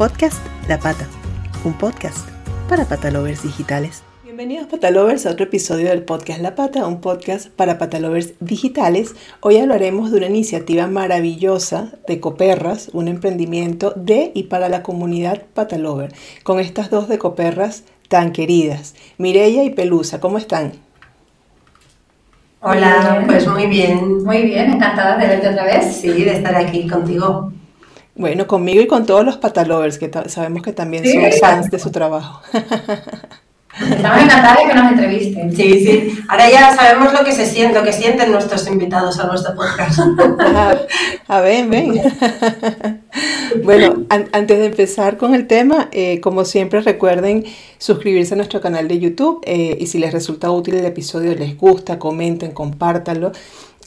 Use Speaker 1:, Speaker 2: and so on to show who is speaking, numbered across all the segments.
Speaker 1: Podcast La Pata, un podcast para patalovers digitales. Bienvenidos patalovers a otro episodio del podcast La Pata, un podcast para patalovers digitales. Hoy hablaremos de una iniciativa maravillosa de Coperras, un emprendimiento de y para la comunidad patalover, con estas dos de Coperras tan queridas, Mireya y Pelusa. ¿Cómo están?
Speaker 2: Hola, pues muy bien.
Speaker 3: Muy bien, encantada de verte otra vez.
Speaker 2: Sí, de estar aquí contigo.
Speaker 1: Bueno, conmigo y con todos los patalovers, que sabemos que también son fans de su trabajo.
Speaker 3: Estamos encantados de que nos entrevisten.
Speaker 2: Sí, sí. Ahora ya sabemos lo que se siente, lo que sienten nuestros invitados a nuestro podcast.
Speaker 1: a ver, ven. bueno, antes de empezar con el tema, eh, como siempre recuerden suscribirse a nuestro canal de YouTube eh, y si les resulta útil el episodio, les gusta, comenten, compártanlo.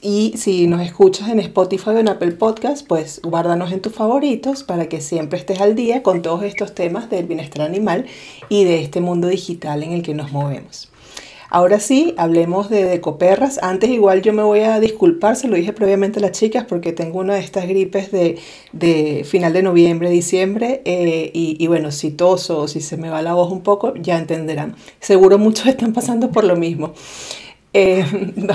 Speaker 1: Y si nos escuchas en Spotify o en Apple Podcast, pues guárdanos en tus favoritos para que siempre estés al día con todos estos temas del bienestar animal y de este mundo digital en el que nos movemos. Ahora sí, hablemos de Decoperras. Antes igual yo me voy a disculpar, se lo dije previamente a las chicas porque tengo una de estas gripes de, final de noviembre, diciembre eh, y, y, bueno, si toso o si se me va la voz un poco, ya entenderán. Seguro muchos están pasando por lo mismo. Eh,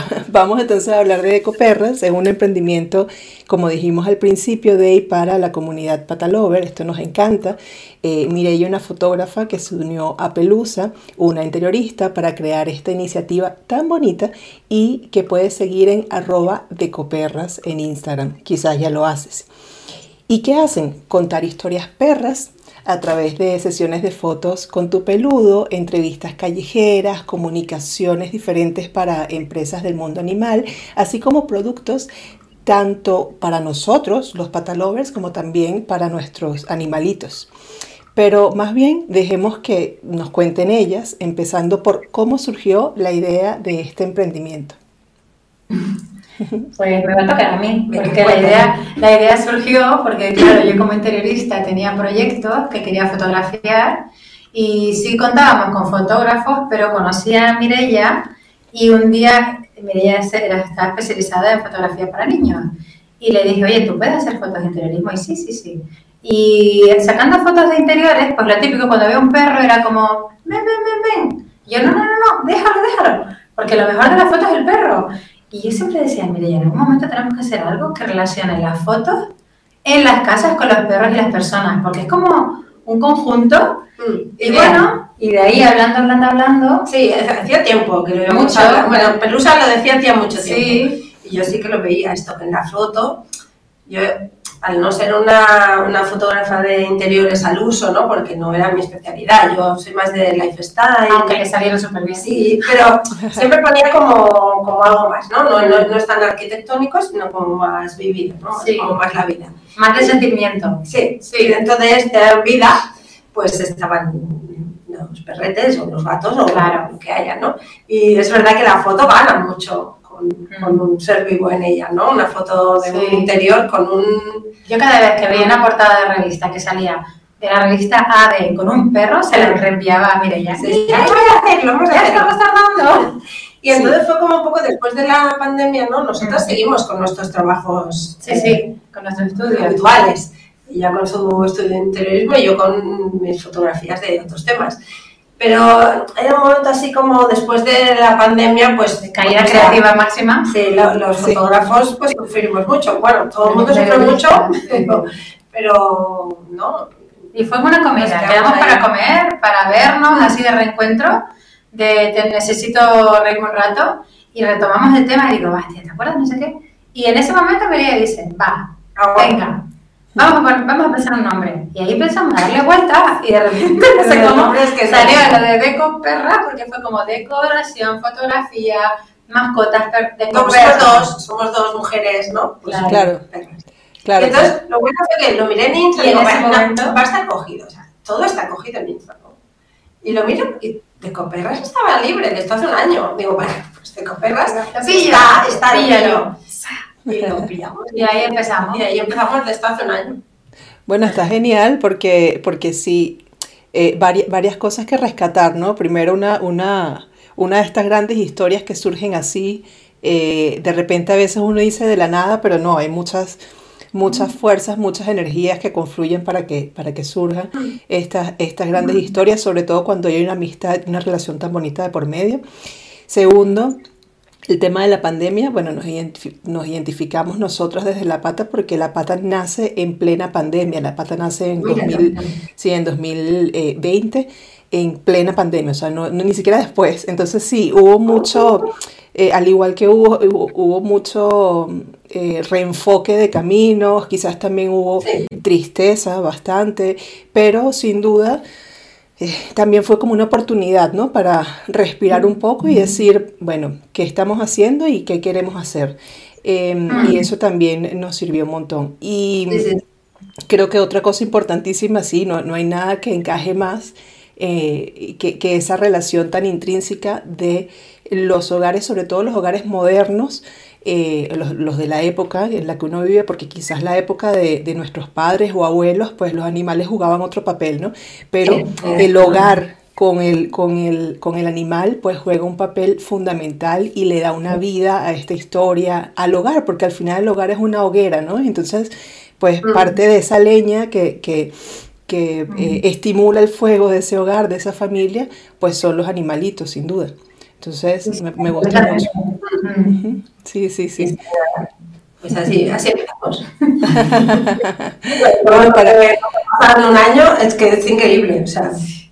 Speaker 1: vamos entonces a hablar de Ecoperras, es un emprendimiento, como dijimos al principio, de para la comunidad Patalover, esto nos encanta. Eh, Mireia, una fotógrafa que se unió a Pelusa, una interiorista, para crear esta iniciativa tan bonita y que puedes seguir en arroba decoperras en Instagram, quizás ya lo haces. ¿Y qué hacen? Contar historias perras a través de sesiones de fotos con tu peludo, entrevistas callejeras, comunicaciones diferentes para empresas del mundo animal, así como productos tanto para nosotros, los patalovers, como también para nuestros animalitos. Pero más bien dejemos que nos cuenten ellas, empezando por cómo surgió la idea de este emprendimiento.
Speaker 3: Pues me va a tocar a mí, porque la idea, la idea surgió porque, claro, yo como interiorista tenía proyectos que quería fotografiar y sí contábamos con fotógrafos, pero conocía a Mireia y un día Mireia estaba especializada en fotografía para niños y le dije, oye, ¿tú puedes hacer fotos de interiorismo? Y sí, sí, sí. Y sacando fotos de interiores, pues lo típico cuando veo un perro era como, ven, ven, ven, ven. Y yo, no, no, no, no, déjalo, déjalo, porque lo mejor de la foto es el perro. Y yo siempre decía, mire, en algún momento tenemos que hacer algo que relacione las fotos en las casas con los perros y las personas, porque es como un conjunto. Mm, y bueno, y de ahí hablando, hablando, hablando.
Speaker 2: Sí, hacía tiempo que lo habíamos mucho. Bueno, Pelusa lo decía hacía mucho tiempo. Sí. Y yo sí que lo veía esto, en la foto, yo al no ser una, una, fotógrafa de interiores al uso, ¿no? Porque no era mi especialidad, yo soy más de lifestyle.
Speaker 3: Aunque le salieron súper bien.
Speaker 2: Sí, pero siempre ponía como, como algo más, ¿no? No, no, no es tan arquitectónico, sino como más vivido, ¿no? Sí. Como más la vida.
Speaker 3: Más de sentimiento.
Speaker 2: Sí, sí. Y dentro de esta vida, pues estaban los perretes o los gatos o claro. lo que haya, ¿no? Y es verdad que la foto gana mucho con, un ser vivo en ella, ¿no? Una foto de un interior con un...
Speaker 3: Yo cada vez que veía una portada de revista que salía de la revista AD con un perro, se la reenviaba a Mireia.
Speaker 2: Sí, ya lo voy a hacer, lo vamos a hacer. dando. Y entonces fue como un poco después de la pandemia, ¿no? Nosotros seguimos con nuestros trabajos.
Speaker 3: Sí, sí, con nuestros estudios.
Speaker 2: Habituales. Ella con su estudio de interiorismo y yo con mis fotografías de otros temas. Pero era un momento así como después de la pandemia, pues...
Speaker 3: De caída creativa máxima.
Speaker 2: Sí, los fotógrafos pues sufrimos mucho. Bueno, todo el mundo sufre mucho, pero, no.
Speaker 3: Y fue una comida. Quedamos para comer, para vernos, así de reencuentro, de te necesito reírme un rato, y retomamos el tema y digo, va, ¿te acuerdas? No sé qué. Y en ese momento María dice, va, ah, venga, vamos a, vamos a pensar un nombre. Y ahí empezamos a darle vuelta y de repente no sé cómo que salió lo de Deco Perra, porque fue como decoración, fotografía, mascotas,
Speaker 2: deco somos dos, somos dos mujeres, ¿no?
Speaker 1: Pues claro. claro.
Speaker 2: Entonces, lo bueno fue que lo miré en Instagram y, en ese momento va a estar cogido, o sea, todo está cogido en Instagram. Y lo miro y Deco Perras estaba libre desde hace un año. Digo, bueno, pues Deco Perras sí, está, está libre. Y pillamos. Y ahí empezamos. Y ahí empezamos desde hace un año.
Speaker 1: Bueno, está genial porque, porque sí, eh, varias, varias, cosas que rescatar, ¿no? Primero, una, una, una de estas grandes historias que surgen así, eh, de repente a veces uno dice de la nada, pero no, hay muchas, muchas fuerzas, muchas energías que confluyen para que, para que surjan estas, estas grandes historias, sobre todo cuando hay una amistad, una relación tan bonita de por medio. Segundo, el tema de la pandemia, bueno, nos, nos identificamos nosotros desde La Pata porque La Pata nace en plena pandemia, La Pata nace en, 2000, sí, en 2020 en plena pandemia, o sea, no, ni siquiera después. Entonces sí, hubo mucho, eh, al igual que hubo, hubo, mucho eh, reenfoque de caminos, quizás también hubo tristeza bastante, pero sin duda eh, también fue como una oportunidad, ¿no? Para respirar un poco y decir, bueno, ¿qué estamos haciendo y qué queremos hacer? Em, y eso también nos sirvió un montón. Y creo que otra cosa importantísima, sí, no, no hay nada que encaje más eh, que, que, esa relación tan intrínseca de los hogares, sobre todo los hogares modernos, eh, los, de la época en la que uno vive, porque quizás la época de, de, nuestros padres o abuelos, pues los animales jugaban otro papel, ¿no? Pero el hogar con el, con, el, con el animal, pues juega un papel fundamental y le da una vida a esta historia, al hogar, porque al final el hogar es una hoguera, ¿no? Entonces, pues parte de esa leña que, que que eh, estimula el fuego de ese hogar, de esa familia, pues son los animalitos, sin duda. Entonces, me, gusta mucho. Sí, sí, sí.
Speaker 2: Pues así, así empezamos. bueno, para un año es que es increíble, o sea.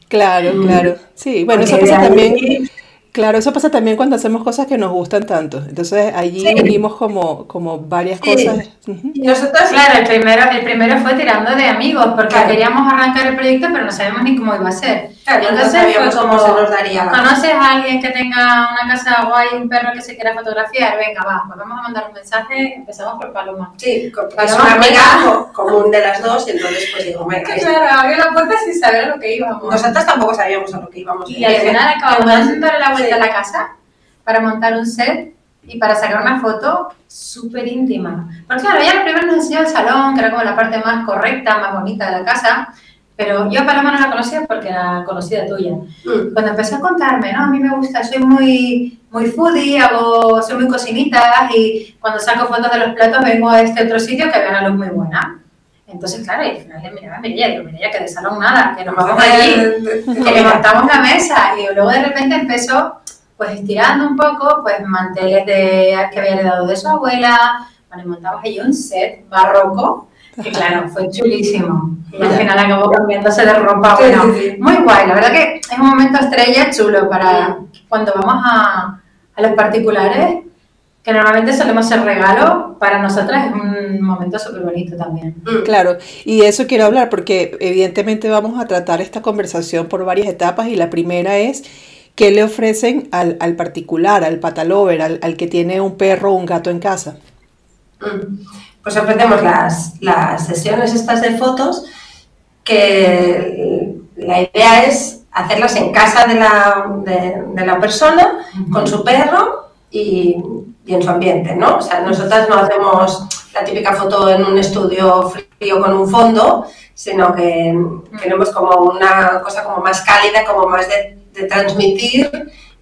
Speaker 1: Claro, claro. Sí, bueno, eso pasa también Claro, eso pasa también cuando hacemos cosas que nos gustan tanto. Entonces allí venimos como, como varias cosas.
Speaker 3: Y nosotros, claro, el primero, el primero fue tirando de amigos, porque queríamos arrancar el proyecto, pero no sabíamos ni cómo iba a ser.
Speaker 2: Claro, entonces fue como, se nos daría.
Speaker 3: ¿Conoces a alguien que tenga una casa guay, un perro que se quiera fotografiar? Venga, va, pues vamos a mandar un mensaje, empezamos por Paloma.
Speaker 2: Sí, Paloma, es una amiga común de las dos, y entonces pues digo, venga.
Speaker 3: Claro, abrió la puerta sin saber a lo que íbamos.
Speaker 2: Nosotros tampoco sabíamos a lo que íbamos.
Speaker 3: Y al final acabamos darle la vuelta a la casa para montar un set y para sacar una foto súper íntima. Porque claro, ella primero nos enseñó el salón, que era como la parte más correcta, más bonita de la casa, pero yo a Paloma no la conocía porque era conocida tuya. Mm. Cuando empezó a contarme, no, a mí me gusta, soy muy, muy foodie, hago, soy muy cocinita y cuando saco fotos de los platos vengo a este otro sitio que había una luz muy buena. Entonces, claro, y al final le miraba a Mirella, digo, Mirella, que de salón nada, que nos vamos allí, que levantamos la mesa. Y luego de repente empezó, pues estirando un poco, pues manteles de, que había heredado de su abuela, bueno, montamos allí un set barroco, que claro, fue chulísimo. Y al final acabó cambiándose de ropa. Bueno, muy guay. La verdad que es un momento estrella chulo para cuando vamos a, a los particulares, que normalmente solemos ser regalo, para nosotras es un momento súper bonito también.
Speaker 1: Mm. Claro, y de eso quiero hablar porque evidentemente vamos a tratar esta conversación por varias etapas y la primera es qué le ofrecen al, al particular, al patalover, al, al, que tiene un perro o un gato en casa.
Speaker 2: Mm pues ofrecemos las, las sesiones estas de fotos que la idea es hacerlas en casa de la, de, la persona, con su perro y, y, en su ambiente, ¿no? O sea, nosotras no hacemos la típica foto en un estudio frío con un fondo, sino que queremos como una cosa como más cálida, como más de, de transmitir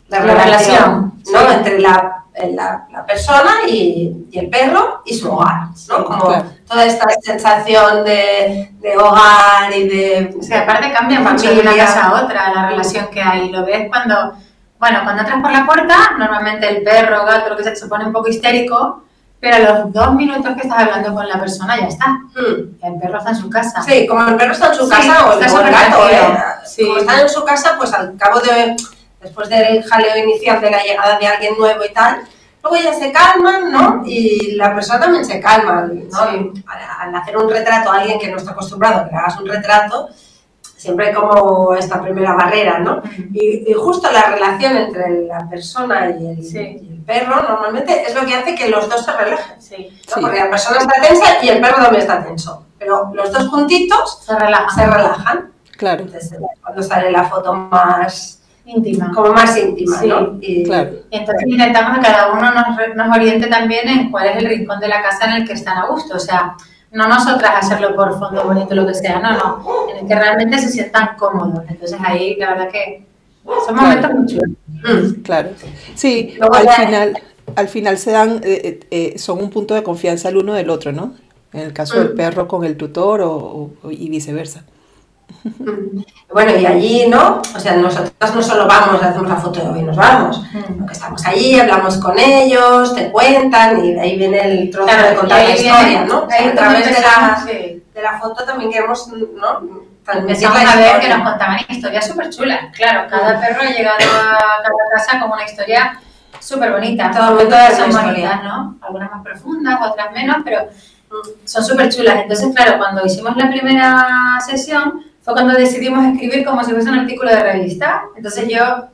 Speaker 2: la, relación, ¿no? Entre la la, la persona y, y, el perro y su hogar, ¿no? Como toda esta sensación de, de, hogar y de...
Speaker 3: O sea, aparte cambia mucho de una casa a otra la relación que hay. Lo ves cuando, bueno, cuando entras por la puerta, normalmente el perro, gato, lo que sea, se pone un poco histérico, pero a los dos minutos que estás hablando con la persona ya está. Mm. El perro está en su casa.
Speaker 2: Sí, como el perro está en su casa o, el, gato, eh, sí. como está en su casa, pues al cabo de después del jaleo inicial de la llegada de alguien nuevo y tal, luego ya se calman, ¿no? Y la persona también se calma, ¿no? Al, hacer un retrato a alguien que no está acostumbrado a que le hagas un retrato, siempre hay como esta primera barrera, ¿no? Y, justo la relación entre la persona y el, perro normalmente es lo que hace que los dos se relajen, sí. Porque la persona está tensa y el perro también está tenso, pero los dos juntitos
Speaker 3: se relajan.
Speaker 2: Se relajan.
Speaker 1: Claro.
Speaker 2: Entonces, cuando sale la foto más
Speaker 3: íntima.
Speaker 2: Como más íntima, ¿no?
Speaker 3: Y, claro. entonces intentamos que cada uno nos, nos, oriente también en cuál es el rincón de la casa en el que están a gusto. O sea, no nosotras hacerlo por fondo bonito, lo que sea, no, no. En el que realmente se sientan cómodos. Entonces ahí, la verdad que son momentos muy chulos.
Speaker 1: Mm, claro. Sí, al final, al final se dan, eh, eh, eh, son un punto de confianza el uno del otro, ¿no? en el caso del mm. perro con el tutor o, y viceversa.
Speaker 2: Mm. Bueno, y allí, ¿no? O sea, nosotros no solo vamos, hacemos la foto y nos vamos, mm. que estamos allí, hablamos con ellos, te cuentan y de ahí viene el trozo de contar la historia, ¿no? a través de la, de la, foto también queremos, ¿no?
Speaker 3: Empezamos a ver que nos contaban historias súper chulas. Claro, cada perro ha llegado a cada casa con una historia súper bonita. Todas son bonitas, ¿no? Algunas más profundas, otras menos, pero son súper chulas. Entonces, claro, cuando hicimos la primera sesión, fue cuando decidimos escribir como si fuese un artículo de revista. Entonces yo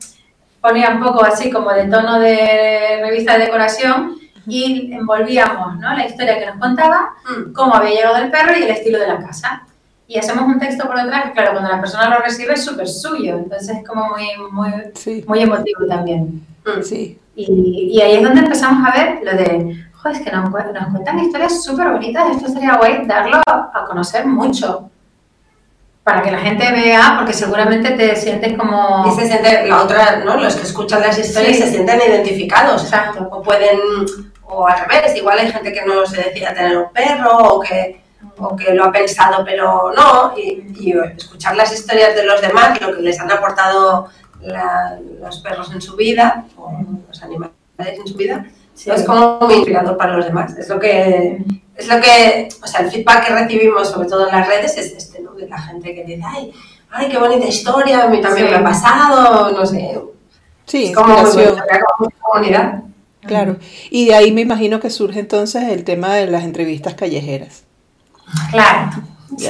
Speaker 3: ponía un poco así como de tono de revista de decoración y envolvíamos ¿no? la historia que nos contaba, mm. cómo había llegado el perro y el estilo de la casa. Y hacemos un texto por detrás que, claro, cuando la persona lo recibe es súper suyo, entonces es como muy, muy, muy emotivo también.
Speaker 1: Mm. Sí.
Speaker 3: Y, y, ahí es donde empezamos a ver lo de, joder, es que nos, nos cuentan historias súper bonitas, esto sería guay darlo a conocer mucho para que la gente vea, porque seguramente te sientes como...
Speaker 2: Y se siente, la otra, ¿no? Los que escuchan las historias se sienten identificados.
Speaker 3: Exacto.
Speaker 2: O pueden, o al revés, igual hay gente que no se decida tener un perro o que, o que lo ha pensado pero no, y, escuchar las historias de los demás, lo que les han aportado los perros en su vida, o los animales en su vida, es como muy inspirador para los demás. Es lo que, es lo que, o sea, el feedback que recibimos, sobre todo en las redes, es este, ¿no? La gente que dice, ay, ay, qué bonita historia, a mí también me ha pasado, no sé.
Speaker 1: Sí,
Speaker 2: es como comunidad.
Speaker 1: Claro, y de ahí me imagino que surge entonces el tema de las entrevistas callejeras.
Speaker 3: Claro,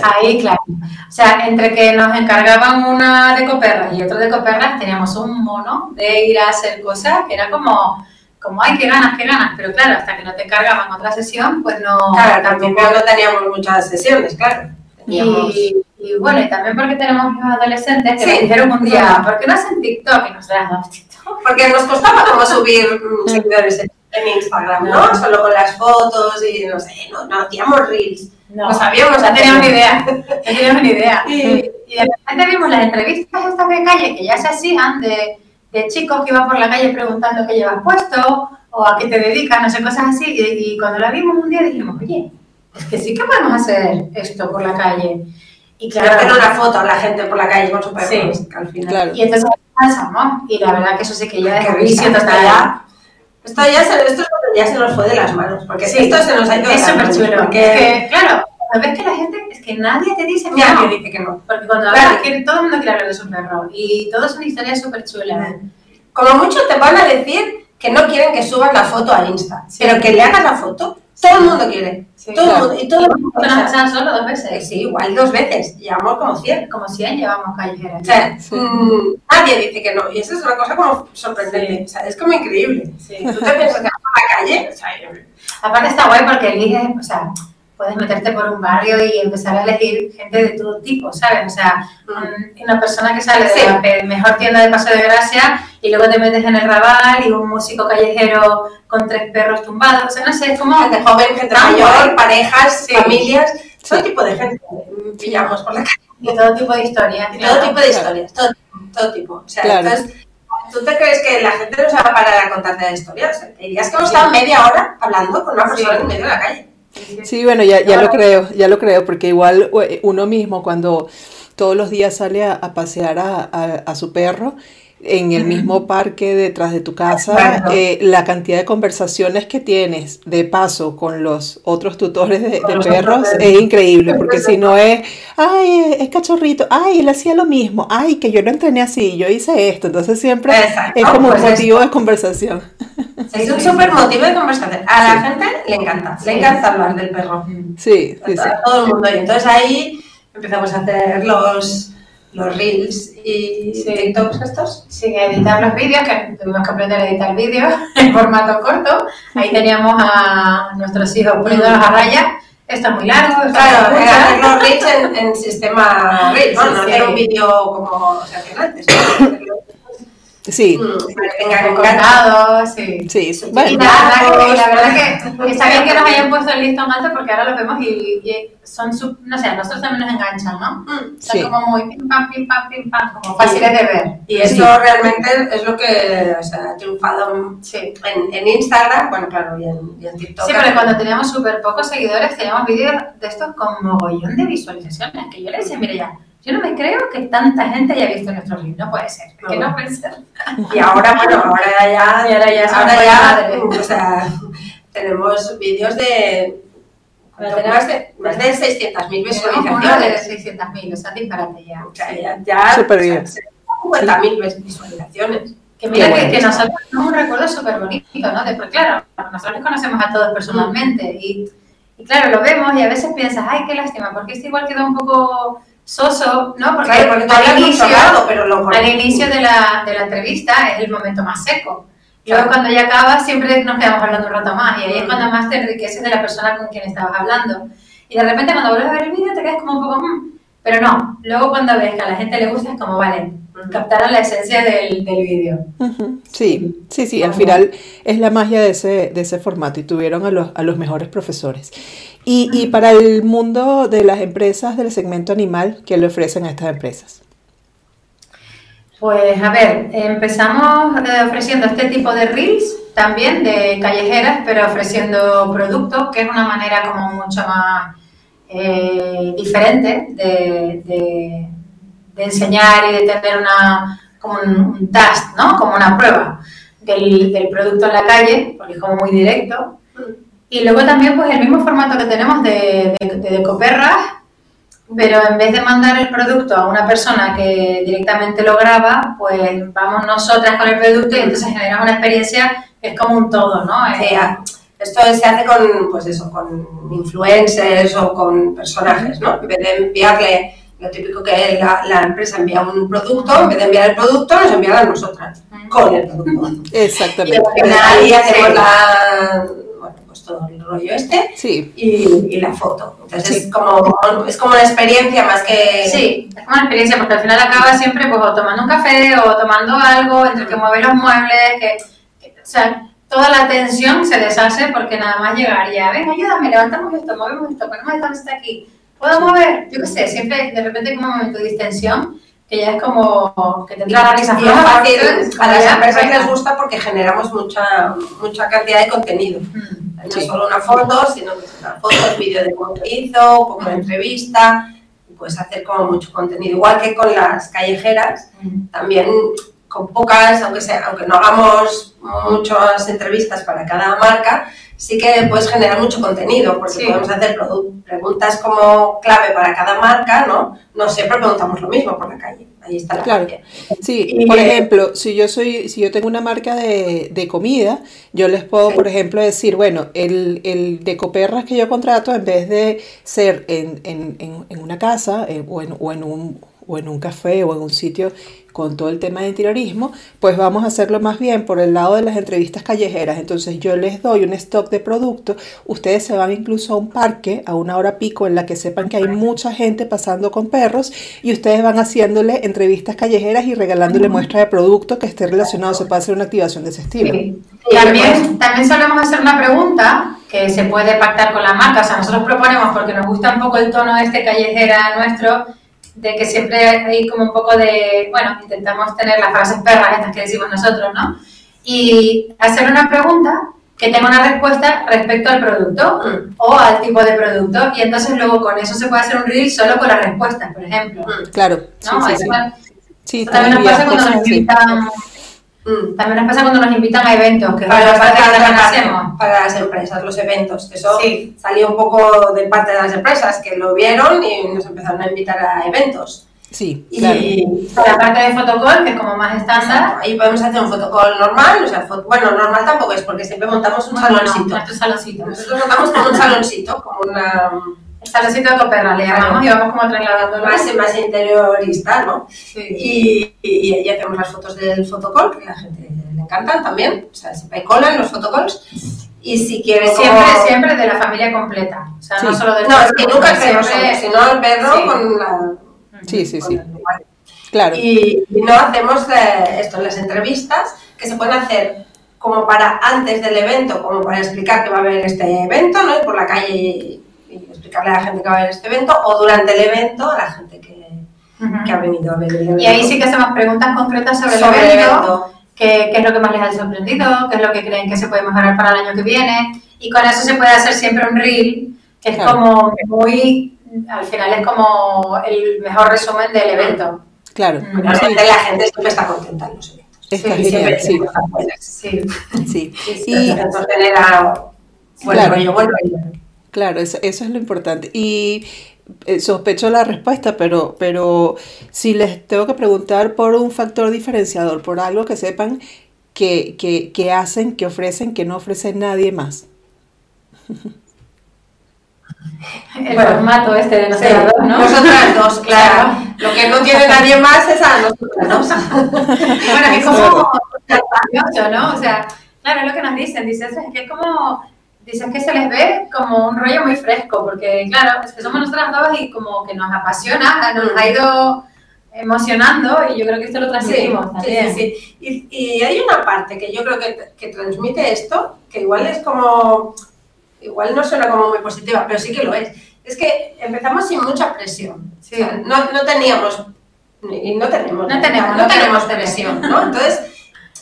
Speaker 3: ahí claro. O sea, entre que nos encargaban una de coperras y otra de coperras, teníamos un mono de ir a hacer cosas que era como como, ay, qué ganas, qué ganas, pero claro, hasta que no te cargaban otra sesión, pues no...
Speaker 2: Claro, tampoco no teníamos muchas sesiones, claro.
Speaker 3: Y, bueno, y también porque tenemos hijos adolescentes que me dijeron un día, ¿por qué no hacen TikTok? Y nos TikTok.
Speaker 2: Porque nos costaba como subir seguidores en Instagram, ¿no? Solo con las fotos y no sé, no, no hacíamos reels. No, sabíamos,
Speaker 3: no teníamos ni idea. No teníamos ni idea. Y, y de repente vimos las entrevistas estas de calle que ya se hacían de de chicos que iban por la calle preguntando qué llevas puesto o a qué te dedicas, no sé, cosas así. Y, cuando la vimos un día dijimos, oye, que sí que podemos hacer esto por la calle.
Speaker 2: Y claro, hacer una foto a la gente por la calle con su perro, sí,
Speaker 3: al final. Y entonces ¿no? Y la verdad que eso sí que ya es vicio
Speaker 2: Esto ya, esto ya se nos fue de las manos, porque sí, esto se nos ha ido
Speaker 3: Es súper chulo. Porque, claro, ves que la gente, es que nadie te dice
Speaker 2: que nadie dice que no.
Speaker 3: Porque cuando hablas, todo el mundo quiere hablar de su perro. Y todas son historias súper chulas.
Speaker 2: Como muchos te van a decir que no quieren que subas la foto a Insta, pero que le hagas la foto, todo el mundo quiere. todo el mundo, y todo el mundo.
Speaker 3: Pero nos solo dos veces.
Speaker 2: Sí, igual dos veces. Llevamos como 100.
Speaker 3: Como 100 llevamos callejeras.
Speaker 2: O sea, mm, nadie dice que no. Y eso es una cosa como sorprendente. O sea, es como increíble. Tú te piensas que vas a la calle. O sea,
Speaker 3: Aparte está guay porque eliges, o sea, puedes meterte por un barrio y empezar a elegir gente de todo tipo, ¿sabes? O sea, una persona que sale de la mejor tienda de Paso de Gracia y luego te metes en el Raval y un músico callejero con tres perros tumbados, o sea, no sé, es como...
Speaker 2: Gente joven, gente mayor, parejas, familias, todo tipo de gente pillamos por la calle.
Speaker 3: Y todo tipo de historias.
Speaker 2: Y todo tipo de historias, todo, todo tipo. O sea, entonces... ¿Tú te crees que la gente no se va a parar a contarte la historia? O sea, te dirías que hemos estado media hora hablando con una persona en medio de la calle.
Speaker 1: Sí, bueno, ya, ya lo creo, ya lo creo, porque igual eh, uno mismo cuando todos los días sale a, pasear a, a, su perro en el mismo parque detrás de tu casa, eh, la cantidad de conversaciones que tienes de paso con los otros tutores de, perros es increíble, porque si no es, ay, es cachorrito, ay, él hacía lo mismo, ay, que yo lo entrené así, yo hice esto, entonces siempre es como un pues motivo de conversación.
Speaker 2: Es un súper motivo de conversación. A la gente le encanta, le encanta hablar del perro.
Speaker 1: Sí, sí, sí.
Speaker 2: A todo el mundo. Y entonces ahí empezamos a hacer los, los reels y sí. TikToks estos.
Speaker 3: Sí, editar los vídeos, que tuvimos que aprender a editar vídeos en formato corto. Ahí teníamos a nuestros hijos poniéndolos a raya. Esto es muy largo. Esto
Speaker 2: claro, era hacer los reels en, en sistema reels, ¿no? no hacer un vídeo como se hacía antes.
Speaker 1: Sí.
Speaker 2: Para que
Speaker 3: sí.
Speaker 1: Sí,
Speaker 3: Y
Speaker 1: bueno.
Speaker 3: la verdad, que, la verdad que está bien que nos hayan puesto el listón alto porque ahora los vemos y, y son, sub- no sé, a nosotros también nos enganchan, ¿no?
Speaker 2: Mm,
Speaker 3: Son
Speaker 1: Sí.
Speaker 3: como muy pim pam, pim pam, pim pam, como fáciles de ver.
Speaker 2: Y eso realmente es lo que o sea, ha triunfado
Speaker 3: Sí.
Speaker 2: en, en Instagram, bueno, claro, y en, y en TikTok.
Speaker 3: Sí, pero cuando teníamos súper pocos seguidores, teníamos vídeos de estos con mogollón de visualizaciones. Que yo le decía, mire ya, yo no me creo que tanta gente haya visto nuestro reel. No puede ser. Es que no puede ser.
Speaker 2: Y ahora, bueno, ahora ya,
Speaker 3: Y ahora ya somos
Speaker 2: ahora ya,
Speaker 3: madres.
Speaker 2: o sea, tenemos vídeos de
Speaker 3: tenemos-
Speaker 2: más de, más de 600.000
Speaker 3: Tenemos uno de
Speaker 2: visualizaciones.
Speaker 3: 600.000, o sea, disparate ya.
Speaker 2: O sea, ya, ya
Speaker 1: Súper bien.
Speaker 2: o sea, 50.000 visualizaciones.
Speaker 3: Que mira
Speaker 1: Qué
Speaker 3: que,
Speaker 1: bueno.
Speaker 3: que nosotros tenemos un recuerdo súper bonito, ¿no? Después, claro, nosotros conocemos a todos personalmente y, y claro, lo vemos y a veces piensas, ay, qué lástima, porque este igual quedó un poco soso, ¿no? Porque,
Speaker 2: Claro, porque
Speaker 3: al inicio,
Speaker 2: rato, pero lo
Speaker 3: al inicio de la, de la entrevista es el momento más seco. Luego
Speaker 2: Claro.
Speaker 3: cuando ya acaba siempre nos quedamos hablando un rato más y ahí es cuando más te enriqueces de la persona con quien estabas hablando. Y de repente cuando vuelves a ver el vídeo te quedas como un poco, "Mm", pero no, luego cuando ves que a la gente le gusta es como, vale, captaron la esencia del, del vídeo.
Speaker 1: Ujú, Sí, sí, sí, al final es la magia de ese, de ese formato y tuvieron a los, a los mejores profesores. Y, y para el mundo de las empresas del segmento animal, ¿qué le ofrecen a estas empresas?
Speaker 3: Pues a ver, empezamos eh, ofreciendo este tipo de reels, también de callejeras, pero ofreciendo productos, que es una manera como mucho más eh, diferente de, de- de enseñar y de tener una, como un, un test, ¿no? Como una prueba del, del producto en la calle, porque es como muy directo. Y luego también pues el mismo formato que tenemos de, de, Decoperras, pero en vez de mandar el producto a una persona que directamente lo graba, pues vamos nosotras con el producto y entonces generamos una experiencia que es como un todo, ¿no?
Speaker 2: Esto se hace con, pues eso, con influencers o con personajes, ¿no? En vez de enviarle, lo típico que la, la empresa envía un producto, en vez de enviar el producto, nos envían a nosotras con el producto. Y
Speaker 1: Exactamente.
Speaker 2: al final ahí hacemos la, bueno, pues todo el rollo este
Speaker 1: Sí,
Speaker 2: y, y la foto. Entonces
Speaker 1: Sí.
Speaker 2: es, como, es como una experiencia más que...
Speaker 3: Sí, es como una experiencia, porque al final acaba siempre pues, o tomando un café o tomando algo, entre que mueve los muebles, que, que- o sea, toda la tensión se deshace porque nada más llegar ya, ven, ayúdame, levantamos esto, movemos esto, ponemos esta mesa aquí, ¿puedo mover? Yo qué sé, siempre de repente hay como un momento de distensión que ya es como que te entra la risa floja,
Speaker 2: a las empresas les gusta porque generamos mucha, mucha cantidad de contenido.
Speaker 3: Mm.
Speaker 2: No
Speaker 1: Sí.
Speaker 2: solo una foto, sino que es una foto, el vídeo de cómo hizo, un poco de entrevista, y puedes hacer como mucho contenido. Igual que con las callejeras,
Speaker 3: Mm.
Speaker 2: también con pocas, aunque sea, aunque no hagamos muchas entrevistas para cada marca, sí que puedes generar mucho contenido, porque
Speaker 3: Sí.
Speaker 2: podemos hacer preguntas como clave para cada marca, ¿no? No siempre preguntamos lo mismo por la calle. Ahí está la
Speaker 1: Claro.
Speaker 2: magia.
Speaker 1: Sí,
Speaker 2: Y,
Speaker 1: por ejemplo, si yo soy, si yo tengo una marca de, de comida, yo les puedo,
Speaker 2: Sí.
Speaker 1: por ejemplo, decir, bueno, el, el de coperras que yo contrato, en vez de ser en, en, en, en una casa eh, o, en, o, en un, o en un café o en un sitio con todo el tema de interiorismo, pues vamos a hacerlo más bien por el lado de las entrevistas callejeras. Entonces yo les doy un stock de productos, ustedes se van incluso a un parque a una hora pico en la que sepan que hay mucha gente pasando con perros y ustedes van haciéndole entrevistas callejeras y regalándole muestras de producto que esté relacionado, se puede hacer una activación de ese estilo.
Speaker 3: Sí.
Speaker 2: Sí,
Speaker 3: También, también solemos hacer una pregunta que se puede pactar con la marca. O sea, nosotros proponemos, porque nos gusta un poco el tono este callejera nuestro, de que siempre hay como un poco de, bueno, intentamos tener las frases perras estas que decimos nosotros, ¿no? Y hacer una pregunta que tenga una respuesta respecto al producto
Speaker 2: Mm.
Speaker 3: o al tipo de producto y entonces luego con eso se puede hacer un reel solo con las respuestas, por ejemplo.
Speaker 2: Mm.
Speaker 1: Claro, sí,
Speaker 3: ¿no?
Speaker 1: sí,
Speaker 3: Eso
Speaker 1: sí.
Speaker 3: también-
Speaker 1: Sí,
Speaker 3: eso también nos pasa cuando nos invitan,
Speaker 2: Mm.
Speaker 3: también nos pasa cuando nos invitan a eventos, que
Speaker 2: para,
Speaker 3: parte que
Speaker 2: para- para-
Speaker 3: hacemos.
Speaker 2: para las empresas, los eventos, que eso
Speaker 3: Sí.
Speaker 2: salió un poco de parte de las empresas, que lo vieron y nos empezaron a invitar a eventos.
Speaker 1: Sí,
Speaker 2: Y
Speaker 1: claro.
Speaker 3: La parte de fotocall, que es como más estándar.
Speaker 2: ahí podemos hacer un fotocall normal, o sea, bueno, normal tampoco es, porque siempre montamos un
Speaker 3: Bueno, no,
Speaker 2: saloncito.
Speaker 3: nuestro saloncito.
Speaker 2: Nosotros montamos como un saloncito, como una
Speaker 3: El saloncito de Coperra le llamamos y vamos como trasladándolo.
Speaker 2: más, más interiorista, ¿no?
Speaker 3: Sí.
Speaker 2: Y, y, y hacemos las fotos del fotocall, que a la gente le encantan también, o sea, siempre hay cola en los fotocalls. Y si quieren como-
Speaker 3: Siempre, siempre de la familia completa. O sea, no
Speaker 1: Sí.
Speaker 3: solo del
Speaker 2: No, es que nunca el perro
Speaker 3: siempre-
Speaker 2: solo, sino el perro
Speaker 3: Sí.
Speaker 2: con la...
Speaker 1: Sí, sí, sí. Claro.
Speaker 2: Y, no hacemos eh, esto en las entrevistas, que se pueden hacer como para antes del evento, como para explicar que va a haber este evento, ¿no? Ir por la calle y, explicarle a la gente que va a haber este evento, o durante el evento a la gente que, que ha venido a ver el evento.
Speaker 3: Y ahí sí que hacemos preguntas concretas sobre, el evento, Qué, qué, es lo que más les ha sorprendido, qué es lo que creen que se puede mejorar para el año que viene, y con eso se puede hacer siempre un reel, que es como muy, al final es como el mejor resumen del evento.
Speaker 1: Claro.
Speaker 2: Realmente la gente siempre está contenta en los eventos.
Speaker 1: Sí, genial, sí.
Speaker 2: Sí. sí. Y, entonces genera bueno, claro,
Speaker 1: claro eso, eso, es lo importante. Y eh, sospecho la respuesta, pero, pero si les tengo que preguntar por un factor diferenciador, por algo que sepan que, que, que hacen, que ofrecen, que no ofrece nadie más.
Speaker 3: El formato este de nosotras dos, ¿no?
Speaker 2: Nosotras dos, claro. Lo que no tiene nadie más es a nosotras dos.
Speaker 3: bueno, es como ¿no? O sea, claro, es lo que nos dicen, dices, es que es como, dicen que se les ve como un rollo muy fresco, porque claro, es que somos nosotras dos y como que nos apasiona, nos ha ido emocionando y yo creo que esto lo transmitimos sí, también.
Speaker 2: Sí, sí, y, y, hay una parte que yo creo que, que transmite esto, que igual es como igual no suena como muy positiva, pero sí que lo es. Es que empezamos sin mucha presión. no, no, teníamos, y no tenemos,
Speaker 3: no tenemos,
Speaker 2: no, tenemos presión, ¿no? Entonces,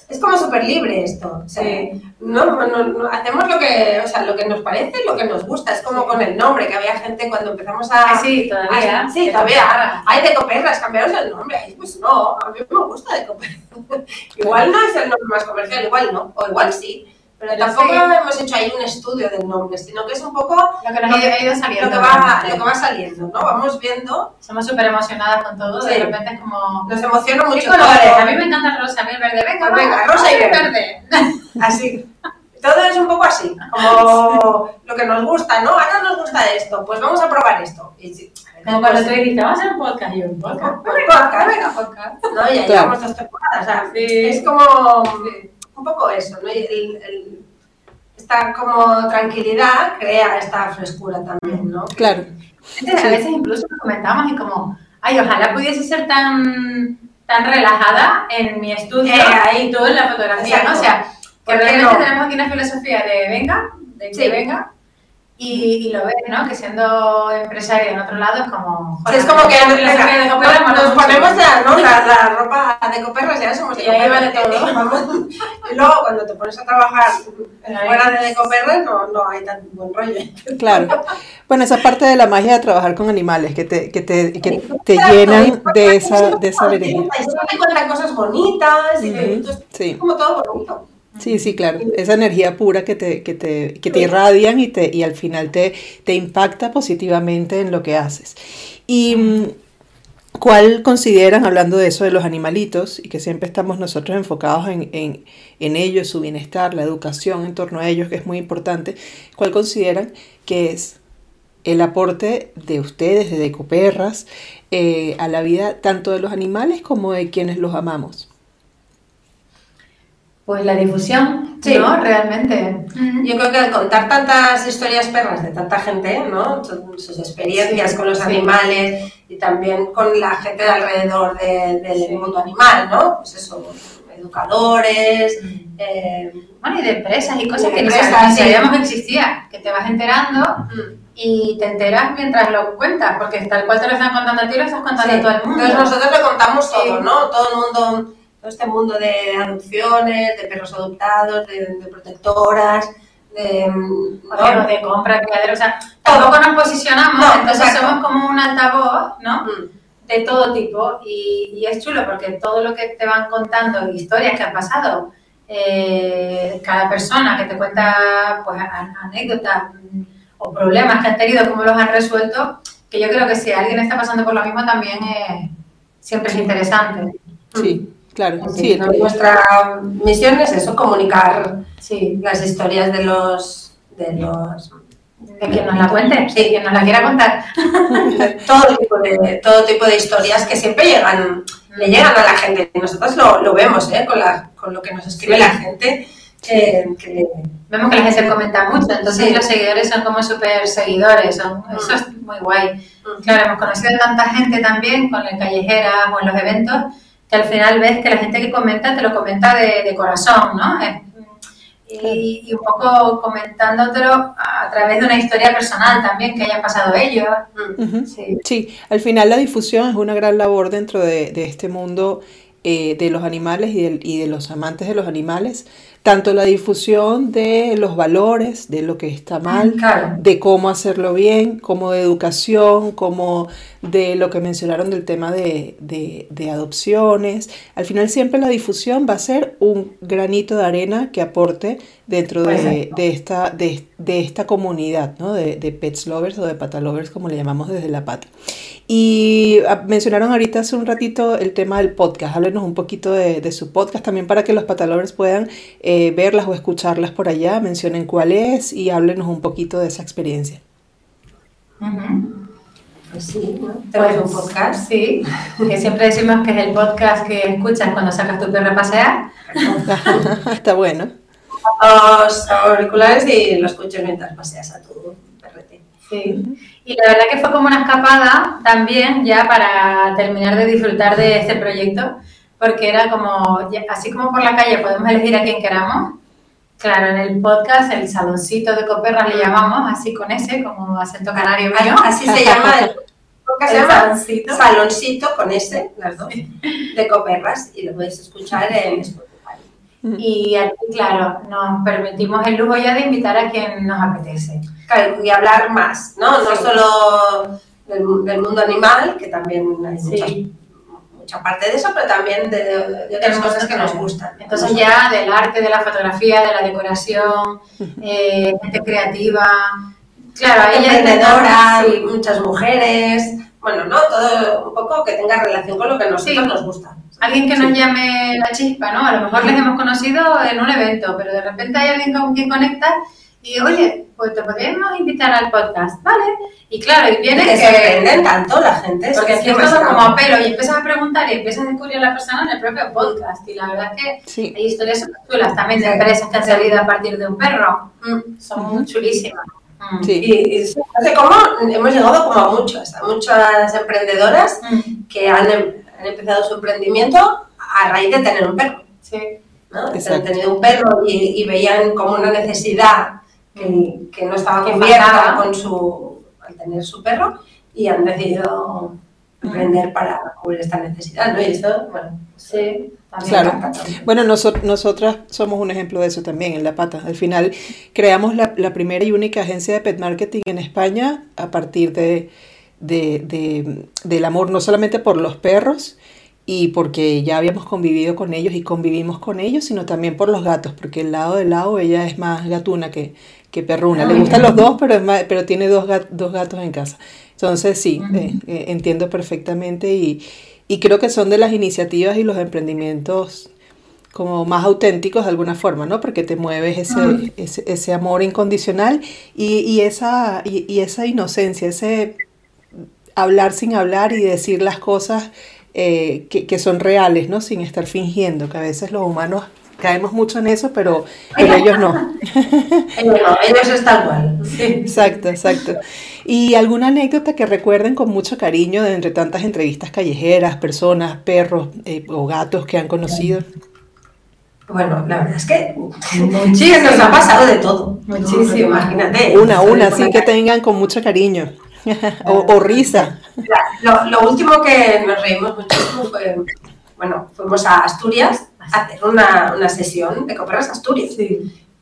Speaker 2: es como súper libre esto. O sea, no, no, hacemos lo que, o sea, lo que nos parece, lo que nos gusta. Es como con el nombre, que había gente cuando empezamos a...
Speaker 3: Ah, sí, todavía.
Speaker 2: A, sí, todavía. Hay de coperras, cambiaros el nombre. Pues no, a mí me gusta de coperras. igual no es el nombre más comercial, igual no, o igual sí. Pero tampoco hemos hecho ahí un estudio del nombre, sino que es un poco
Speaker 3: lo que nos ha ido saliendo.
Speaker 2: Lo que, va, lo que va saliendo, ¿no? Vamos viendo.
Speaker 3: Somos súper emocionadas con todo, de repente es como...
Speaker 2: Nos emociona mucho.
Speaker 3: colores? A mí me encanta el rosa, a mí el verde. Venga, pues venga, rosa y verde.
Speaker 2: Así. Todo es un poco así, como lo que nos gusta, ¿no? Ahora nos gusta esto, pues vamos a probar esto.
Speaker 3: Y, como cuando tú dices, vamos a hacer un podcast, y un podcast.
Speaker 2: Podcast, venga, podcast. No, ya llevamos dos temporadas, o sea, es como un poco eso, ¿no? el, esta como tranquilidad crea esta frescura también, ¿no?
Speaker 1: Claro.
Speaker 3: A veces incluso nos comentamos y como, ay, ojalá pudiese ser tan, tan relajada en mi estudio
Speaker 2: eh, ahí
Speaker 3: todo en la fotografía, ¿no? O sea, que realmente tenemos aquí una filosofía de venga, de que venga, y, lo ves, ¿no? Que siendo empresaria en otro lado es como...
Speaker 2: es como que nos, ponemos ya, ¿no? La, la, ropa de coperras ya somos de y ahí vale todo. y luego cuando te pones a trabajar fuera de coperras no, no hay tan buen rollo.
Speaker 1: Claro. Bueno, esa parte de la magia de trabajar con animales que te, que te, que te llenan de esa, de esa
Speaker 2: alegría. Y te cuentan cosas bonitas y uh como todo bonito.
Speaker 1: Sí, sí, claro. Esa energía pura que te, que te, que te irradian y, te, y al final te, te impacta positivamente en lo que haces. Y mm, ¿cuál consideran, hablando de eso de los animalitos, y que siempre estamos nosotros enfocados en, en, en ellos, su bienestar, la educación en torno a ellos, que es muy importante, cuál consideran que es el aporte de ustedes, de Decoperras, eh, a la vida tanto de los animales como de quienes los amamos?
Speaker 3: Pues la difusión, sí. ¿no? Realmente.
Speaker 2: Yo creo que al contar tantas historias perras de tanta gente, ¿no? Sus experiencias con los animales y también con la gente de alrededor del mundo animal, ¿no? Pues eso, educadores, eh,
Speaker 3: bueno, y de empresas y cosas que no sabíamos que existía, que te vas enterando y te enteras mientras lo cuentas, porque tal cual te lo están contando a ti, lo estás contando a todo el mundo.
Speaker 2: Entonces nosotros le contamos todo, ¿no? Todo el mundo todo este mundo de adopciones, de perros adoptados, de, protectoras, de,
Speaker 3: ¿no? de compra, criadero, o sea, tampoco nos posicionamos, entonces somos como un altavoz, ¿no? Mm. De todo tipo y, y, es chulo porque todo lo que te van contando, historias que han pasado, eh, cada persona que te cuenta pues anécdotas mm, o problemas que han tenido, cómo los han resuelto, que yo creo que si alguien está pasando por lo mismo también siempre es interesante.
Speaker 1: Sí. Claro,
Speaker 2: sí. Nuestra misión es eso, comunicar las historias de los, de los
Speaker 3: de quien nos la cuente, sí, quien nos la quiera contar.
Speaker 2: todo, tipo de, todo tipo de historias que siempre llegan, le llegan a la gente. Nosotros lo, lo vemos ¿eh? con, la, con lo que nos escribe la gente,
Speaker 3: Vemos que la gente comenta mucho, entonces los seguidores son como súper seguidores, son, mm. eso es muy guay. Mm. Claro, hemos conocido a tanta gente también con el callejera o en los eventos, que al final ves que la gente que comenta te lo comenta de, corazón, ¿no? y, un poco comentándotelo a través de una historia personal también que hayan pasado ellos.
Speaker 1: Sí. al final la difusión es una gran labor dentro de, este mundo eh, de los animales y y de los amantes de los animales tanto la difusión de los valores, de lo que está mal, de cómo hacerlo bien, como de educación, como de lo que mencionaron del tema de, adopciones. Al final siempre la difusión va a ser un granito de arena que aporte dentro de, esta, de, esta comunidad ¿no? de, pets lovers o de pata lovers, como le llamamos desde la pata. Y ah, mencionaron ahorita hace un ratito el tema del podcast. Háblenos un poquito de, su podcast también para que los patalovers puedan eh, verlas o escucharlas por allá. Mencionen cuál es y háblenos un poquito de esa experiencia.
Speaker 2: Pues sí, tenemos un podcast.
Speaker 3: Sí, que siempre decimos que es el podcast que escuchas cuando sacas tu perro a pasear.
Speaker 1: Está bueno.
Speaker 2: Los auriculares y lo escuchas mientras paseas a tu perrete.
Speaker 3: Sí. Y la verdad que fue como una escapada también ya para terminar de disfrutar de este proyecto, porque era como, así como por la calle podemos elegir a quien queramos, claro, en el podcast el saloncito de Coperras le llamamos, así con ese, como acento canario
Speaker 2: mío. Así se llama el podcast, se llama saloncito. saloncito con ese, las dos, de Coperras, y lo podéis escuchar en Spotify.
Speaker 3: Y claro, nos permitimos el lujo ya de invitar a quien nos apetece
Speaker 2: y hablar más, ¿no? No solo del, mundo animal, que también hay mucha parte de eso, pero también de, otras cosas que nos gustan.
Speaker 3: Entonces ya del arte, de la fotografía, de la decoración, eh, gente creativa,
Speaker 2: claro, ella y muchas mujeres, bueno, ¿no? Todo un poco que tenga relación con lo que a nosotros nos gusta.
Speaker 3: Alguien que nos llame la chispa, ¿no? A lo mejor les hemos conocido en un evento, pero de repente hay alguien con quien conecta y oye, pues te podemos invitar al podcast, ¿vale? Y claro, y viene
Speaker 2: que... se sorprenden tanto la gente.
Speaker 3: Porque es todo como a pelo y empiezas a preguntar y empiezas a descubrir a la persona en el propio podcast. Y la verdad es que hay historias súper chulas también de empresas que han salido a partir de un perro. Mm, son muy chulísimas.
Speaker 2: Mm. Sí. Y, y cómo hemos llegado como a muchas, a muchas emprendedoras mm. que han, em, han, empezado su emprendimiento a raíz de tener un perro. Sí. ¿no? Han tenido un perro y, y veían como una necesidad que, no estaba cubierta con su, al tener su perro y han decidido emprender para cubrir esta necesidad, ¿no? Y esto, bueno, sí.
Speaker 1: Claro. Bueno, nosotras somos un ejemplo de eso también en La Pata. Al final creamos la, primera y única agencia de pet marketing en España a partir de, del amor no solamente por los perros, y porque ya habíamos convivido con ellos y convivimos con ellos, sino también por los gatos, porque el lado del lado ella es más gatuna que, que perruna. Le gustan los dos, pero, pero tiene dos, dos gatos en casa. Entonces sí, eh, eh, entiendo perfectamente y, creo que son de las iniciativas y los emprendimientos como más auténticos de alguna forma, ¿no? Porque te mueves ese, ese, amor incondicional y, esa, y, esa inocencia, ese hablar sin hablar y decir las cosas eh, que, son reales, ¿no? Sin estar fingiendo, que a veces los humanos caemos mucho en eso, pero, ellos no.
Speaker 2: ellos están igual.
Speaker 1: Exacto, exacto. ¿Y alguna anécdota que recuerden con mucho cariño de entre tantas entrevistas callejeras, personas, perros eh, o gatos que han conocido?
Speaker 2: Bueno, la verdad es que muchísimo nos ha pasado de todo. Muchísimo, imagínate.
Speaker 1: Una, una, así que tengan con mucho cariño. o, risa.
Speaker 2: Lo, último que nos reímos muchísimo fue, bueno, fuimos a Asturias hacer una, una sesión de Coperras Asturias.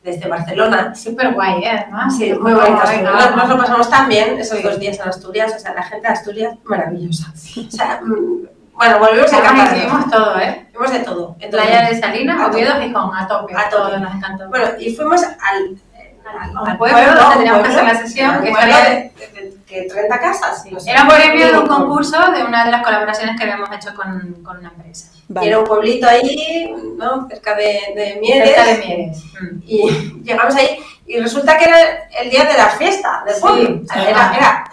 Speaker 2: Desde Barcelona.
Speaker 3: Súper guay, ¿eh?
Speaker 2: Sí, muy bonito. Nos, lo pasamos tan bien esos dos días en Asturias. O sea, la gente de Asturias, maravillosa. O sea, mm, bueno, volvemos a
Speaker 3: cantar. Vimos todo, ¿eh?
Speaker 2: Vimos de todo.
Speaker 3: Playa de Salinas, Oviedo, Gijón, a tope.
Speaker 2: A tope. Nos encantó. Bueno, y fuimos al,
Speaker 3: al, pueblo, donde teníamos que hacer la sesión, que estaría
Speaker 2: que 30 casas.
Speaker 3: Sí. Era un premio de un concurso de una de las colaboraciones que habíamos hecho con, con una empresa.
Speaker 2: Y era un pueblito ahí, ¿no? Cerca de, de Mieres.
Speaker 3: Cerca de Mieres.
Speaker 2: Mm. Y llegamos ahí y resulta que era el día de la fiesta del pueblo. era, era,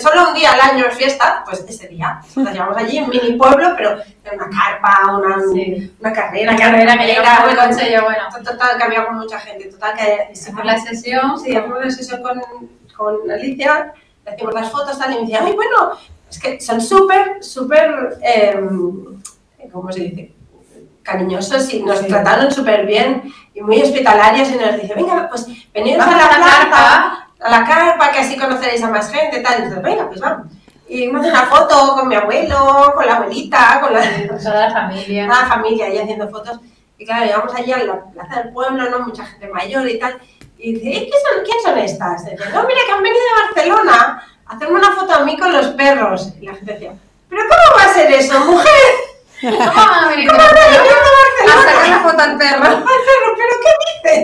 Speaker 2: solo un día al año es fiesta, pues ese día. Nos llevamos allí, un mini pueblo, pero era una carpa, una, una carrera.
Speaker 3: Una carrera que llegaba el coche yo, bueno.
Speaker 2: Total, que había mucha gente. Total, que
Speaker 3: hicimos la sesión.
Speaker 2: Sí, hicimos la sesión con, con Alicia, le hacíamos las fotos, tal, y me decía, ay, bueno, es que son súper, súper, eh, ¿cómo se dice? cariñosos y nos trataron súper bien y muy hospitalarios y nos dice, venga, pues venid a la carpa, a la carpa, que así conoceréis a más gente, tal. Y entonces, venga, pues vamos. Y hace una foto con mi abuelo, con la abuelita, con, la,
Speaker 3: toda la familia.
Speaker 2: Toda la familia ahí haciendo fotos. Y claro, llegamos allí a la plaza del pueblo, ¿no? Mucha gente mayor y tal. Y dice, ¿quién son, ¿quién son estas? Y dice, no, mira, que han venido de Barcelona a hacerme una foto a mí con los perros. Y la gente decía, ¿pero cómo va a ser eso, mujer?
Speaker 3: ¿Cómo van a venir a sacar la foto al perro?
Speaker 2: Al perro, ¿pero qué dices?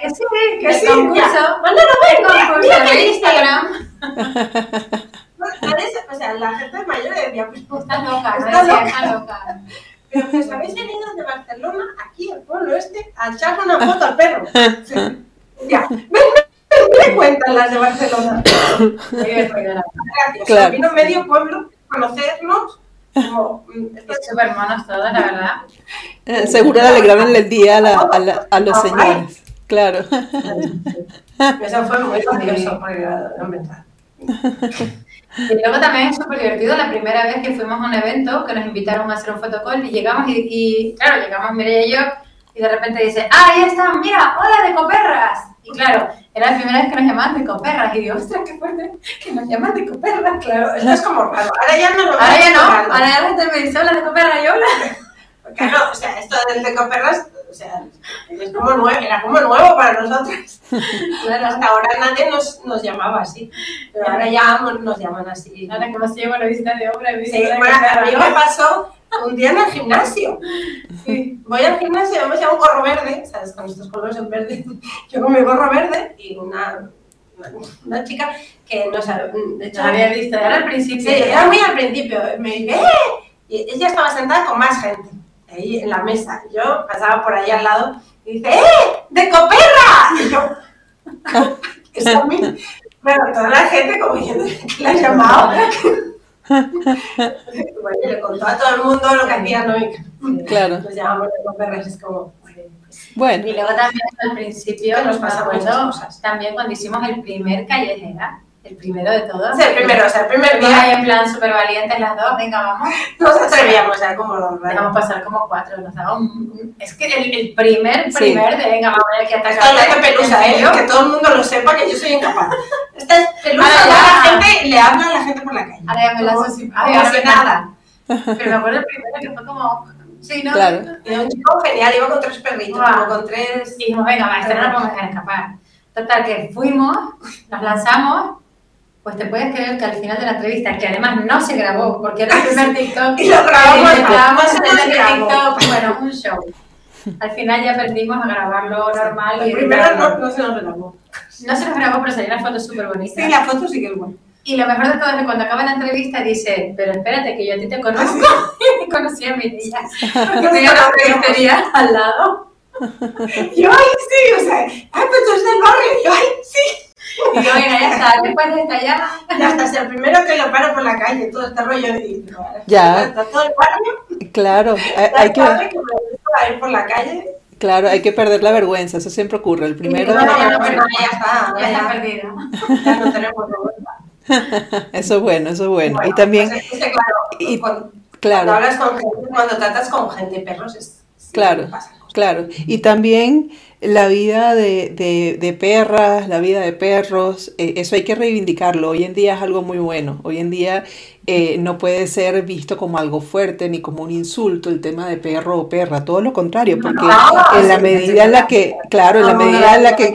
Speaker 3: Que sí, que
Speaker 2: sí.
Speaker 3: concurso.
Speaker 2: Mándalo, ven,
Speaker 3: concurso de
Speaker 2: que
Speaker 3: Instagram.
Speaker 2: O sea, la gente mayor decía, pues
Speaker 3: Está loca,
Speaker 2: Está
Speaker 3: me
Speaker 2: loca.
Speaker 3: loca.
Speaker 2: Pero pues habéis venido de Barcelona, aquí al pueblo este, a echarle una foto al perro. Sí. Ya, ¿qué cuentan las de Barcelona? Gracias.
Speaker 1: Claro.
Speaker 2: Vino medio pueblo conocernos. Como, mm,
Speaker 3: Súper monos todos, la verdad.
Speaker 1: Eh, Seguro le alegraban el día a, la- a la- a los señores. Claro.
Speaker 2: Eso fue muy gracioso, porque.
Speaker 3: Y luego también es súper divertido la primera vez que fuimos a un evento que nos invitaron a hacer un fotocall y llegamos y, y, claro, llegamos Mireia y yo y de repente dice, ah, ahí están, mira, hola de coperras. Y claro, era la primera vez que nos llamaban de coperras y digo, ostras, qué fuerte que nos llaman de coperras.
Speaker 2: Claro, esto es como raro. Ahora ya no lo
Speaker 3: Ahora ya no, ahora ya la gente me dice, hola de coperras y hola.
Speaker 2: Claro, o sea, esto del de Coperras, o sea, es como nuevo, era como nuevo para nosotros. Claro, hasta ahora nadie nos, nos llamaba así, pero ahora ya nos llaman así.
Speaker 3: Ahora como se llama la visita de obra,
Speaker 2: Sí,
Speaker 3: visita de
Speaker 2: bueno, a mí me pasó un día en el gimnasio.
Speaker 3: Sí.
Speaker 2: Voy al gimnasio, yo me llevo un gorro verde, ¿sabes? Con estos colores en verde. Yo con mi gorro verde y una, una, una chica que no sabe, de hecho,
Speaker 3: No había visto, era al principio.
Speaker 2: Sí, era muy al principio. Me dice, ¡eh! Y ella estaba sentada con más gente, ahí en la mesa. Yo pasaba por ahí al lado y dice, ¡eh! ¡De Coperra! Y yo, es a mí. Bueno, toda la gente como diciendo que la ha llamado. bueno, le contó a todo el mundo lo que hacía, ¿no? Y
Speaker 1: Claro.
Speaker 2: nos llamamos de Coperras, es como, bueno, pues,
Speaker 1: Bueno,
Speaker 3: Y luego también al principio
Speaker 2: nos muchas cosas.
Speaker 3: también cuando hicimos el primer callejera, el primero de todos.
Speaker 2: sea, el primero, o sea, el primer
Speaker 3: Y ahí
Speaker 2: día
Speaker 3: en plan súper valientes las dos, venga, vamos.
Speaker 2: nos atrevíamos, o sea, como los raros.
Speaker 3: Dejamos pasar como cuatro, nos daba un... Es que el, el primer,
Speaker 1: Sí.
Speaker 3: primer de venga, vamos a ver qué
Speaker 2: Esto
Speaker 3: atacar.
Speaker 2: habla de pelusa, ¿eh? Que todo el mundo lo sepa que yo soy incapaz. Esta es pelusa,
Speaker 3: Ahora
Speaker 2: ya la gente le habla a la gente por la calle.
Speaker 3: Ahora ya me lanzo sin...
Speaker 2: Nada.
Speaker 3: Pero me acuerdo el primero que fue como... Sí, ¿no?
Speaker 1: Claro.
Speaker 2: Era un chico genial, iba con tres perritos,
Speaker 3: Guau.
Speaker 2: como con tres...
Speaker 3: Y dijimos, venga, va, este no lo podemos dejar escapar. Total, que fuimos, nos lanzamos, pues te puedes creer que al final de la entrevista, que además no se grabó, porque era el primer TikTok,
Speaker 2: Y lo grabamos,
Speaker 3: y grabamos en el. TikTok, bueno, un show. Al final ya aprendimos a grabarlo normal y
Speaker 2: El primero
Speaker 3: editarlo.
Speaker 2: no, no se nos grabó.
Speaker 3: No se nos grabó, pero salieron fotos súper bonitas.
Speaker 2: Sí, la foto sí que es buena.
Speaker 3: Y lo mejor de todo es que cuando acaba la entrevista dice, pero espérate que yo a ti te conozco. y conocí a mi niña. Porque tenía una peluquería al lado.
Speaker 2: Y yo, ay, sí, o sea, ay, pues tú eres del barrio. Y yo, ay, sí.
Speaker 3: Y yo, venga, ya está, después de esta ya.
Speaker 2: Y hasta si el primero que lo paro por la calle, todo este rollo. Y digo,
Speaker 1: Ya.
Speaker 2: Está todo el barrio.
Speaker 1: claro, hay, hay que,
Speaker 2: que me gusta ir por la calle.
Speaker 1: claro, hay que perder la vergüenza, eso siempre ocurre. El primero,
Speaker 2: No, no, no, pero ya está,
Speaker 3: Ya está
Speaker 2: ya,
Speaker 3: perdida.
Speaker 2: ya no tenemos vergüenza.
Speaker 1: eso es bueno, eso es bueno. Y
Speaker 2: Bueno,
Speaker 1: también,
Speaker 2: pues es que, claro,
Speaker 1: y-
Speaker 2: cuando, cuando
Speaker 1: claro,
Speaker 2: hablas con gente, cuando tratas con gente y perros, es, sí,
Speaker 1: Claro.
Speaker 2: cosas.
Speaker 1: Claro. Y también la vida de, de, de perras, la vida de perros, eh, eso hay que reivindicarlo. Hoy en día es algo muy bueno. Hoy en día eh, no puede ser visto como algo fuerte ni como un insulto el tema de perro o perra. Todo lo contrario, porque
Speaker 2: No,
Speaker 1: en la medida en la que, claro, en la medida en la que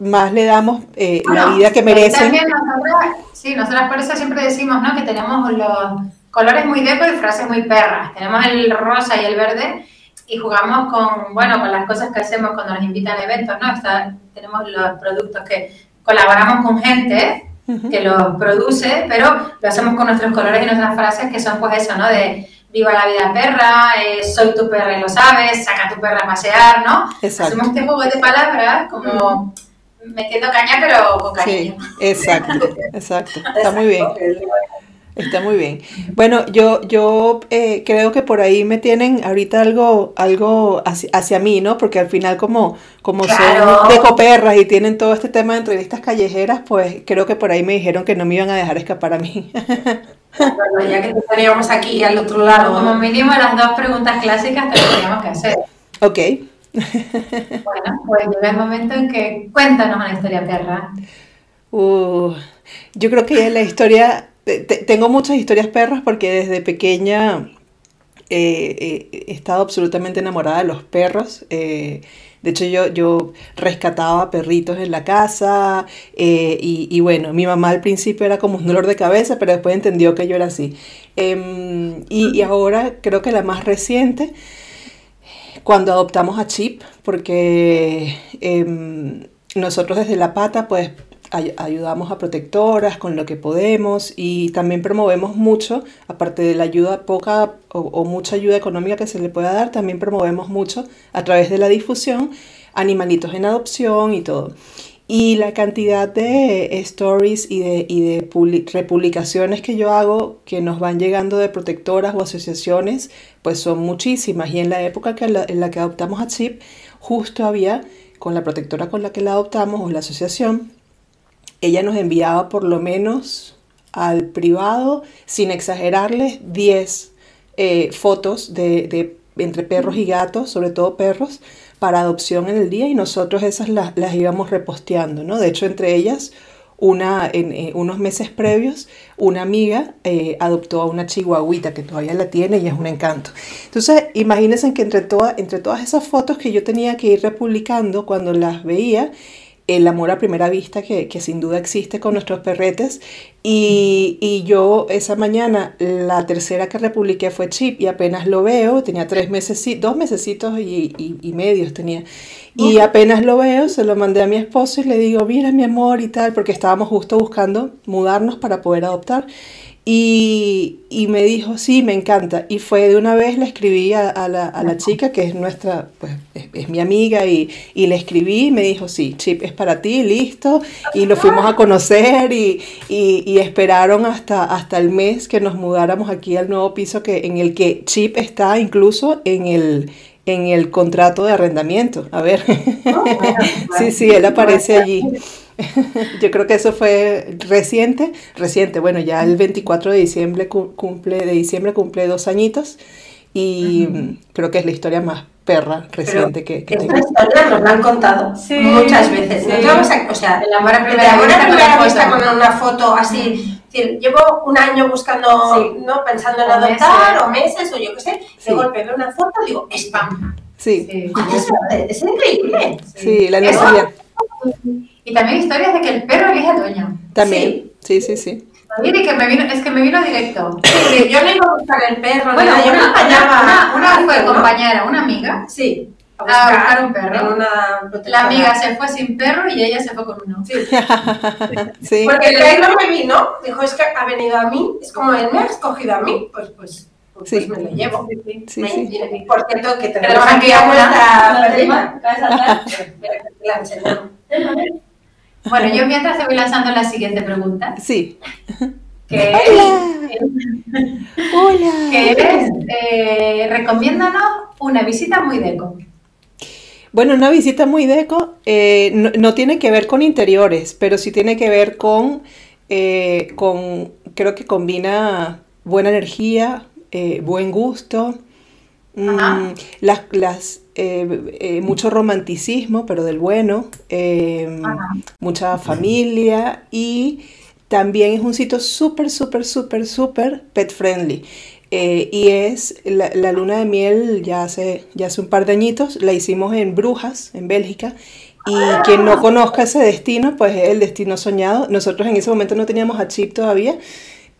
Speaker 1: más le damos eh, la vida que merecen.
Speaker 3: Nosotras, sí, nosotras por eso siempre decimos, ¿no? Que tenemos los colores muy deco y frases muy perras. Tenemos el rosa y el verde y jugamos con, bueno, con las cosas que hacemos cuando nos invitan a eventos, ¿no? Está- tenemos los productos que colaboramos con gente que lo produce, pero lo hacemos con nuestros colores y nuestras frases que son pues eso, ¿no? De viva la vida perra, eh, soy tu perra y lo sabes, saca tu perra a pasear, ¿no? Exacto. Hacemos este juego de palabras como metiendo caña pero con cariño.
Speaker 1: Sí, exacto, exacto, está muy bien. Está muy bien. Bueno, yo, yo eh, creo que por ahí me tienen ahorita algo, algo hacia, mí, ¿no? Porque al final como, como son de coperras y tienen todo este tema de entrevistas callejeras, pues creo que por ahí me dijeron que no me iban a dejar escapar a mí.
Speaker 2: Bueno, ya que teníamos aquí al otro lado.
Speaker 3: Como mínimo las dos preguntas clásicas que teníamos que hacer.
Speaker 1: Ok.
Speaker 3: Bueno, pues llega el momento en que cuéntanos una historia perra.
Speaker 1: Uh, yo creo que la historia tengo muchas historias perras porque desde pequeña eh, eh, he estado absolutamente enamorada de los perros. Eh, de hecho, yo, yo rescataba perritos en la casa y, bueno, mi mamá al principio era como un dolor de cabeza, pero después entendió que yo era así. Em, y, y, ahora creo que la más reciente, cuando adoptamos a Chip, porque em, nosotros desde La Pata, pues ayudamos a protectoras con lo que podemos y también promovemos mucho, aparte de la ayuda poca o, mucha ayuda económica que se le pueda dar, también promovemos mucho a través de la difusión animalitos en adopción y todo. Y la cantidad de stories y de, y de republicaciones que yo hago que nos van llegando de protectoras o asociaciones, pues son muchísimas. Y en la época que en la que adoptamos a Chip, justo había con la protectora con la que la adoptamos o la asociación, ella nos enviaba por lo menos al privado, sin exagerarles, 10 eh, fotos de, entre perros y gatos, sobre todo perros, para adopción en el día y nosotros esas las, íbamos reposteando, ¿no? De hecho, entre ellas, una, en eh, unos meses previos, una amiga eh, adoptó a una chihuahuita que todavía la tiene y es un encanto. Entonces, imagínense que entre, entre todas esas fotos que yo tenía que ir republicando, cuando las veía, el amor a primera vista que, sin duda existe con nuestros perretes. Y, yo esa mañana, la tercera que republiqué fue Chip y apenas lo veo, tenía tres meses, dos mesecitos y, y, y medios tenía. Y apenas lo veo, se lo mandé a mi esposo y le digo, mira mi amor y tal, porque estábamos justo buscando mudarnos para poder adoptar. Y, y, me dijo, sí, me encanta. Y fue de una vez, le escribí a, a, la, a la, chica, que es nuestra, pues es, mi amiga, y, y, le escribí y me dijo, sí, Chip es para ti, listo. Y lo fuimos a conocer y, y, esperaron hasta, hasta el mes que nos mudáramos aquí al nuevo piso que, en el que Chip está incluso en el, en el contrato de arrendamiento. A ver, sí, sí, él aparece allí. Yo creo que eso fue reciente, reciente, bueno, ya el 24 de diciembre cumple, de diciembre cumple dos añitos y creo que es la historia más perra reciente que, que
Speaker 2: esta historia nos la han contado muchas veces. o sea, el amor a primera vista, con una foto así. llevo un año buscando, ¿no? pensando en adoptar, o meses, o yo qué sé, de golpe veo una foto y digo, spam.
Speaker 1: Sí.
Speaker 2: Es, increíble.
Speaker 1: Sí, la necesidad.
Speaker 3: Y también historias de que el perro elige a dueño.
Speaker 1: También, sí, sí, sí.
Speaker 3: Que me vino, es que me vino directo.
Speaker 2: Sí, yo no iba a buscar el perro.
Speaker 3: Bueno, yo una, una, una, fue compañera, una amiga.
Speaker 2: Sí.
Speaker 3: A buscar, un perro. la amiga se fue sin perro y ella se fue con uno. Sí.
Speaker 2: sí. Porque el perro me vino, dijo, es que ha venido a mí, es como él me ha escogido a mí, pues, pues, pues, sí. me lo llevo. Sí, sí, Por cierto, que tenemos aquí a nuestra. La enseñamos.
Speaker 3: Bueno, yo mientras te voy lanzando la siguiente pregunta.
Speaker 1: Sí.
Speaker 3: Que
Speaker 1: Hola. Es, Hola.
Speaker 3: Que es, eh, recomiéndanos una visita muy deco.
Speaker 1: Bueno, una visita muy deco eh, no, tiene que ver con interiores, pero sí tiene que ver con, eh, con creo que combina buena energía, buen gusto, Mm, las, las eh, eh, mucho romanticismo, pero del bueno, em, mucha familia y también es un sitio súper, súper, súper, súper pet friendly. Eh, y es la, la, luna de miel ya hace, ya hace un par de añitos, la hicimos en Brujas, en Bélgica, y quien no conozca ese destino, pues es el destino soñado. Nosotros en ese momento no teníamos a Chip todavía,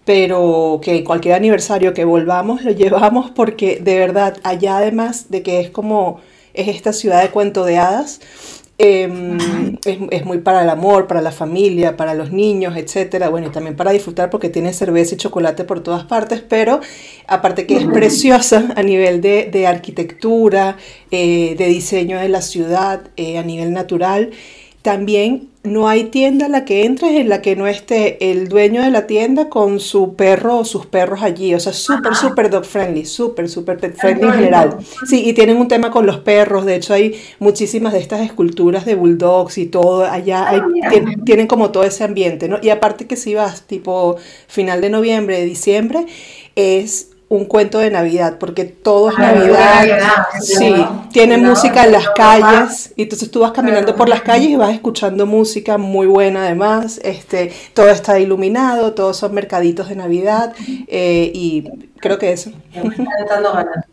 Speaker 1: pero que cualquier aniversario que volvamos lo llevamos porque de verdad allá además de que es como es esta ciudad de cuento de hadas, Em, es, muy para el amor, para la familia, para los niños, etcétera. Bueno, y también para disfrutar porque tiene cerveza y chocolate por todas partes, pero aparte que es preciosa a nivel de, arquitectura, eh, de diseño de la ciudad, eh, a nivel natural, también no hay tienda en la que entres en la que no esté el dueño de la tienda con su perro o sus perros allí. O sea, súper, súper dog friendly, súper, súper pet friendly en general. Sí, y tienen un tema con los perros. De hecho, hay muchísimas de estas esculturas de bulldogs y todo. Allá hay, ah, tienen, como todo ese ambiente, ¿no? Y aparte que si vas tipo final de noviembre, diciembre, es un cuento de Navidad, porque todo es Navidad. sí, tiene música en las calles, y entonces tú vas caminando por las calles y vas escuchando música muy buena además, este, todo está iluminado, todos son mercaditos de Navidad, eh, y creo que eso.
Speaker 2: Me está ganas.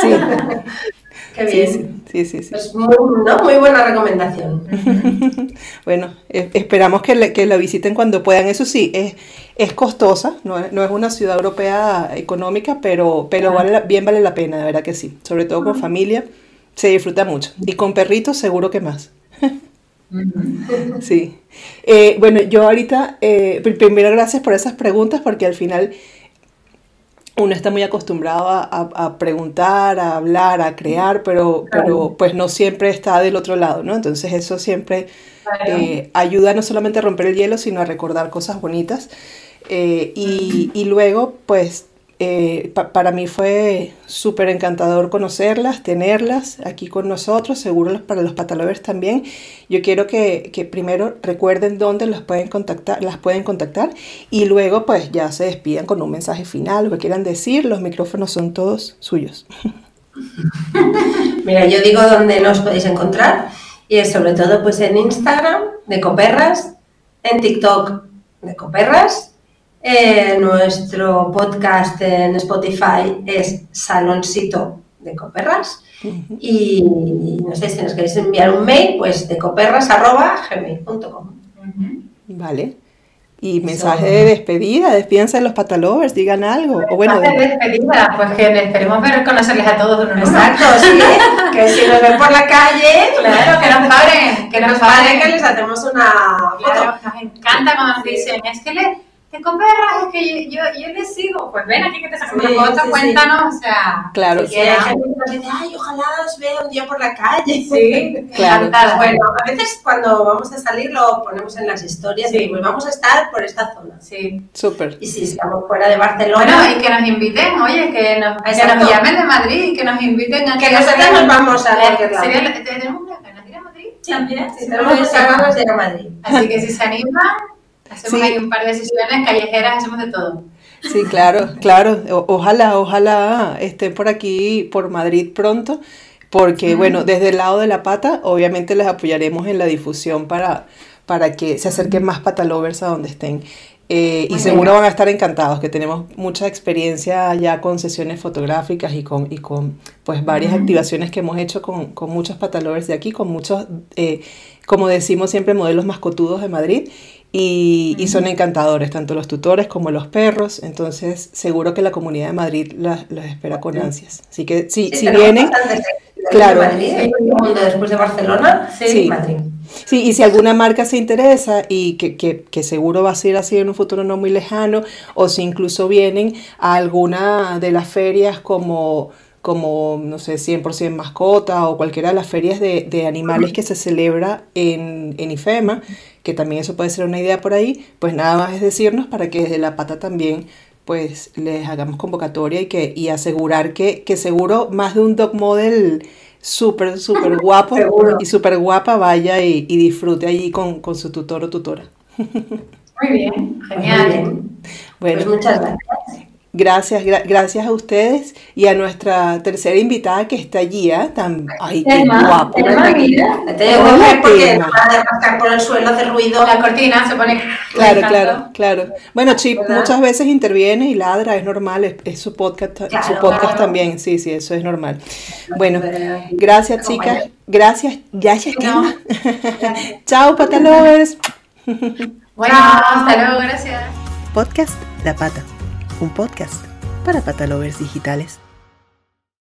Speaker 2: Sí. Qué bien.
Speaker 1: Sí, sí, sí.
Speaker 2: Es muy, muy buena recomendación.
Speaker 1: bueno, esperamos que, le, que la visiten cuando puedan. Eso sí, es, es costosa, no es, no es una ciudad europea económica, pero, pero vale bien vale la pena, de verdad que sí. Sobre todo con familia, se disfruta mucho. Y con perritos, seguro que más. sí. Eh, bueno, yo ahorita, eh, primero gracias por esas preguntas, porque al final uno está muy acostumbrado a, preguntar, a hablar, a crear, pero, pero pues no siempre está del otro lado, ¿no? Entonces eso siempre eh, ayuda no solamente a romper el hielo, sino a recordar cosas bonitas. Eh, y, y, luego, pues eh, para mí fue súper encantador conocerlas, tenerlas aquí con nosotros, seguro para los patalovers también. Yo quiero que, primero recuerden dónde las pueden, contactar, las pueden contactar y luego pues ya se despidan con un mensaje final, lo que quieran decir, los micrófonos son todos suyos.
Speaker 2: Mira, yo digo dónde nos podéis encontrar y es sobre todo pues en Instagram de Coperras, en TikTok de Coperras eh, nuestro podcast en Spotify es Saloncito de Coperras. Y no sé si nos queréis enviar un mail, pues de coperras.gmail.com.
Speaker 1: Vale. Y mensaje de despedida, despídense de los patalovers, digan algo. O bueno,
Speaker 3: de... despedida, pues que esperemos ver conocerles a todos uno
Speaker 2: Exacto, sí. que si nos ven por la calle,
Speaker 3: claro, que nos paren,
Speaker 2: que nos paren, que les hacemos una foto.
Speaker 3: nos encanta cuando nos dicen, es que le te perras, es que yo, yo, yo les sigo. Pues ven aquí que te saco una foto, cuéntanos, o sea.
Speaker 1: Claro,
Speaker 2: que hay gente que nos dice, ay, ojalá os vea un día por la calle.
Speaker 3: Sí,
Speaker 1: claro.
Speaker 2: Bueno, a veces cuando vamos a salir lo ponemos en las historias y pues vamos a estar por esta zona.
Speaker 3: Sí.
Speaker 1: Súper.
Speaker 2: Y si estamos fuera de Barcelona.
Speaker 3: Bueno, y que nos inviten, oye, que nos, que nos llamen de Madrid, que nos inviten a
Speaker 2: que nosotros nos vamos a
Speaker 3: cualquier lado. ¿Tenemos una ganas de ir a Madrid?
Speaker 2: Sí, también. Sí, tenemos ganas de ir a Madrid.
Speaker 3: Así que si se animan Hacemos ahí un par de sesiones callejeras, hacemos de todo.
Speaker 1: Sí, claro, claro. ojalá, ojalá estén por aquí, por Madrid pronto, porque bueno, desde el lado de la pata, obviamente les apoyaremos en la difusión para, para que se acerquen más patalovers a donde estén. Eh, y seguro van a estar encantados, que tenemos mucha experiencia ya con sesiones fotográficas y con, y con pues varias activaciones que hemos hecho con, con muchos patalovers de aquí, con muchos, eh, como decimos siempre, modelos mascotudos de Madrid y, y, son encantadores, tanto los tutores como los perros, entonces seguro que la comunidad de Madrid los espera con ansias. Así que sí, si vienen, claro.
Speaker 2: Madrid, después de Barcelona, sí, Madrid.
Speaker 1: Sí, y si alguna marca se interesa y que, que, que, seguro va a ser así en un futuro no muy lejano, o si incluso vienen a alguna de las ferias como como, no sé, 100% mascota o cualquiera de las ferias de, de animales que se celebra en, en, IFEMA, que también eso puede ser una idea por ahí, pues nada más es decirnos para que desde la pata también pues les hagamos convocatoria y, que, y asegurar que, que seguro más de un dog model súper, súper guapo y súper guapa vaya y, y, disfrute allí con, con su tutor o tutora.
Speaker 3: Muy bien, genial.
Speaker 2: Bueno, pues muchas gracias.
Speaker 1: Gracias, gracias a ustedes y a nuestra tercera invitada que está allí, ¿eh? Tan, ay, qué guapo.
Speaker 2: porque pasar por el suelo, hace ruido.
Speaker 3: La cortina se pone.
Speaker 1: Claro, claro, claro. Bueno, Chip muchas veces interviene y ladra, es normal, es, su podcast, su podcast también, sí, sí, eso es normal. Bueno, gracias, chicas. Gracias, ya, ya, Chao, patalovers.
Speaker 3: Bueno, hasta luego, gracias.
Speaker 1: Podcast La Pata un podcast para patalovers digitales.